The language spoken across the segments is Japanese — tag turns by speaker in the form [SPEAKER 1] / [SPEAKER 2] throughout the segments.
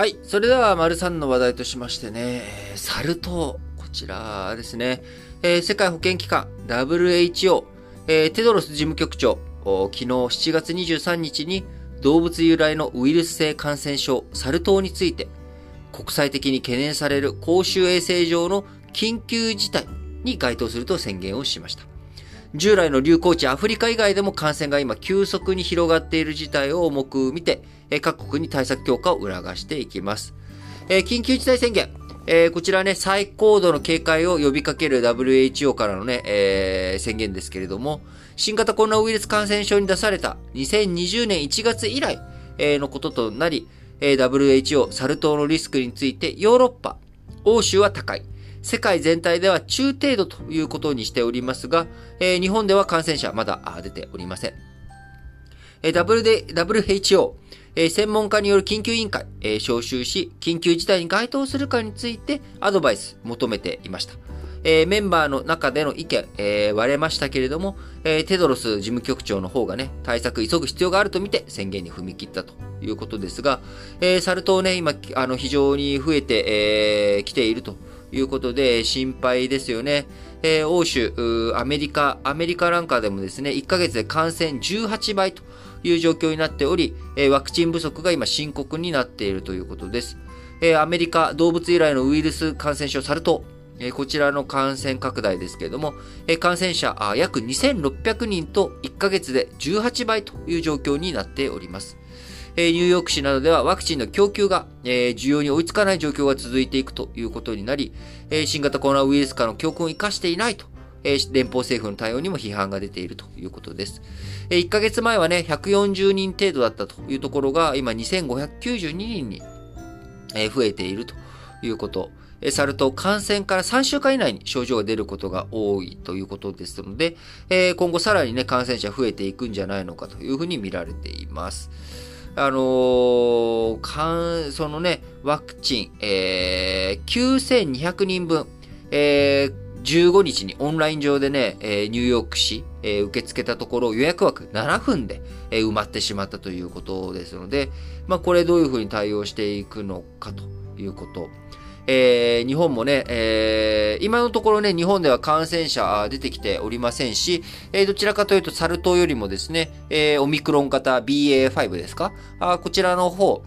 [SPEAKER 1] はい。それでは、丸3の話題としましてね、サル痘。こちらですね。えー、世界保健機関 WHO、えー、テドロス事務局長、昨日7月23日に動物由来のウイルス性感染症サル痘について国際的に懸念される公衆衛生上の緊急事態に該当すると宣言をしました。従来の流行地アフリカ以外でも感染が今急速に広がっている事態を重く見て、え各国に対策強化を促していきます。え緊急事態宣言え。こちらね、最高度の警戒を呼びかける WHO からのね、えー、宣言ですけれども、新型コロナウイルス感染症に出された2020年1月以来えのこととなり、え WHO サル痘のリスクについてヨーロッパ、欧州は高い。世界全体では中程度ということにしておりますが、え、日本では感染者まだ出ておりません。えー、WHO、えー、専門家による緊急委員会、えー、招集し、緊急事態に該当するかについてアドバイス求めていました。えー、メンバーの中での意見、えー、割れましたけれども、えー、テドロス事務局長の方がね、対策急ぐ必要があるとみて宣言に踏み切ったということですが、えー、サル痘ね、今、あの、非常に増えて、えー、来ているということで心配ですよね。えー、欧州、アメリカ、アメリカなんかでもですね、1ヶ月で感染18倍という状況になっており、え、ワクチン不足が今深刻になっているということです。え、アメリカ動物由来のウイルス感染症サル痘、えこちらの感染拡大ですけれども、え感染者約2600人と1ヶ月で18倍という状況になっております。ニューヨーク市などではワクチンの供給が、需要に追いつかない状況が続いていくということになり、新型コロナウイルス化の教訓を生かしていないと、連邦政府の対応にも批判が出ているということです。え1ヶ月前はね、140人程度だったというところが、今2592人に、増えているということ。サル痘感染から3週間以内に症状が出ることが多いということですので、今後さらにね、感染者増えていくんじゃないのかというふうに見られています。あのー、かん、そのね、ワクチン、えー、9200人分、えー、15日にオンライン上でね、えー、ニューヨーク市、えー、受け付けたところ予約枠7分で、えー、埋まってしまったということですので、まあこれどういうふうに対応していくのかということ。えー、日本もね、えー、今のところね、日本では感染者出てきておりませんし、えー、どちらかというと、サル痘よりもですね、えー、オミクロン型 BA.5 ですか？あこちらの方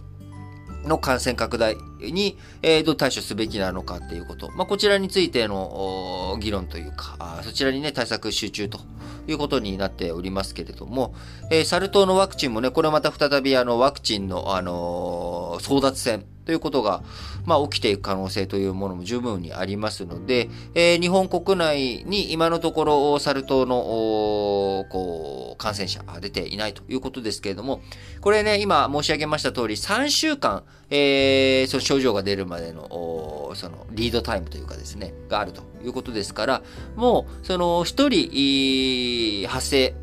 [SPEAKER 1] の感染拡大に、えー、どう対処すべきなのかっていうこと。まあ、こちらについての議論というか、そちらにね、対策集中ということになっておりますけれども、えー、サル痘のワクチンもね、これまた再びあの、ワクチンの、あのー、争奪戦ということが、まあ、起きていく可能性というものも十分にありますので、えー、日本国内に今のところ、サル痘の、こう、感染者出ていないということですけれども、これね、今申し上げました通り、3週間、えー、その症状が出るまでの、その、リードタイムというかですね、があるということですから、もう、その、一人、発生、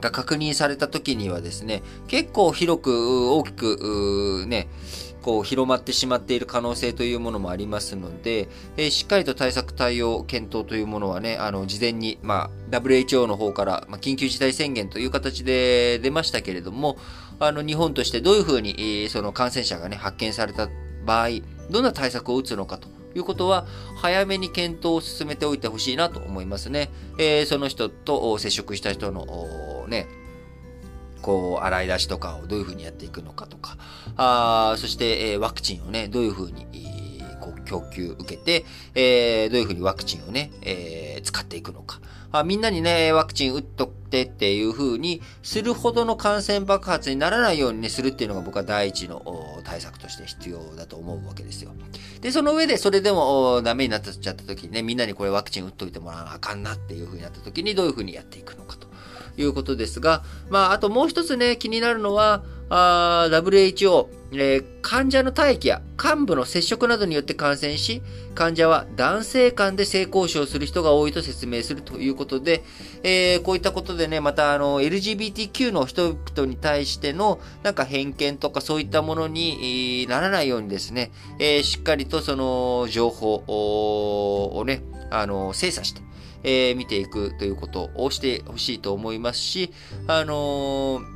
[SPEAKER 1] が確認された時にはですね、結構広く、大きく、ね、こう広まってしまっている可能性というものもありますので、えー、しっかりと対策対応検討というものはね、あの、事前に、まあ、WHO の方から、まあ、緊急事態宣言という形で出ましたけれども、あの、日本としてどういうふうに、えー、その感染者がね、発見された場合、どんな対策を打つのかということは、早めに検討を進めておいてほしいなと思いますね。えー、その人と接触した人の、ね、こう、洗い出しとかをどういうふうにやっていくのかとか、あそして、えー、ワクチンをね、どういうふうに、こう供給受けて、えー、どういうふうにワクチンをね、えー、使っていくのか。あみんなにね、ワクチン打っとってっていう風にするほどの感染爆発にならないようにね、するっていうのが僕は第一の対策として必要だと思うわけですよ。で、その上でそれでもダメになっちゃった時にね、みんなにこれワクチン打っといてもらわなあかんなっていう風になった時にどういう風にやっていくのかと。いうことですが、まあ、あともう一つね、気になるのは、あ WHO、えー、患者の体液や幹部の接触などによって感染し、患者は男性間で性交渉する人が多いと説明するということで、えー、こういったことでね、またあの、LGBTQ の人々に対してのなんか偏見とかそういったものにならないようにですね、えー、しっかりとその情報をね、あの、精査して、えー、見ていくということをしてほしいと思いますし、あのー、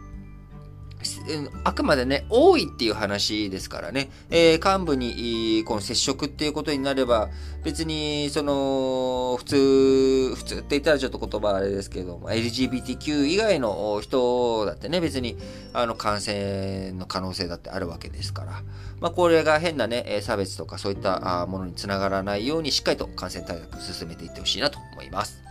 [SPEAKER 1] あくまでね、多いっていう話ですからね、えー、幹部にこの接触っていうことになれば、別に、その、普通、普通って言ったらちょっと言葉あれですけども、LGBTQ 以外の人だってね、別に、あの、感染の可能性だってあるわけですから、まあ、これが変なね、差別とかそういったものにつながらないように、しっかりと感染対策進めていってほしいなと思います。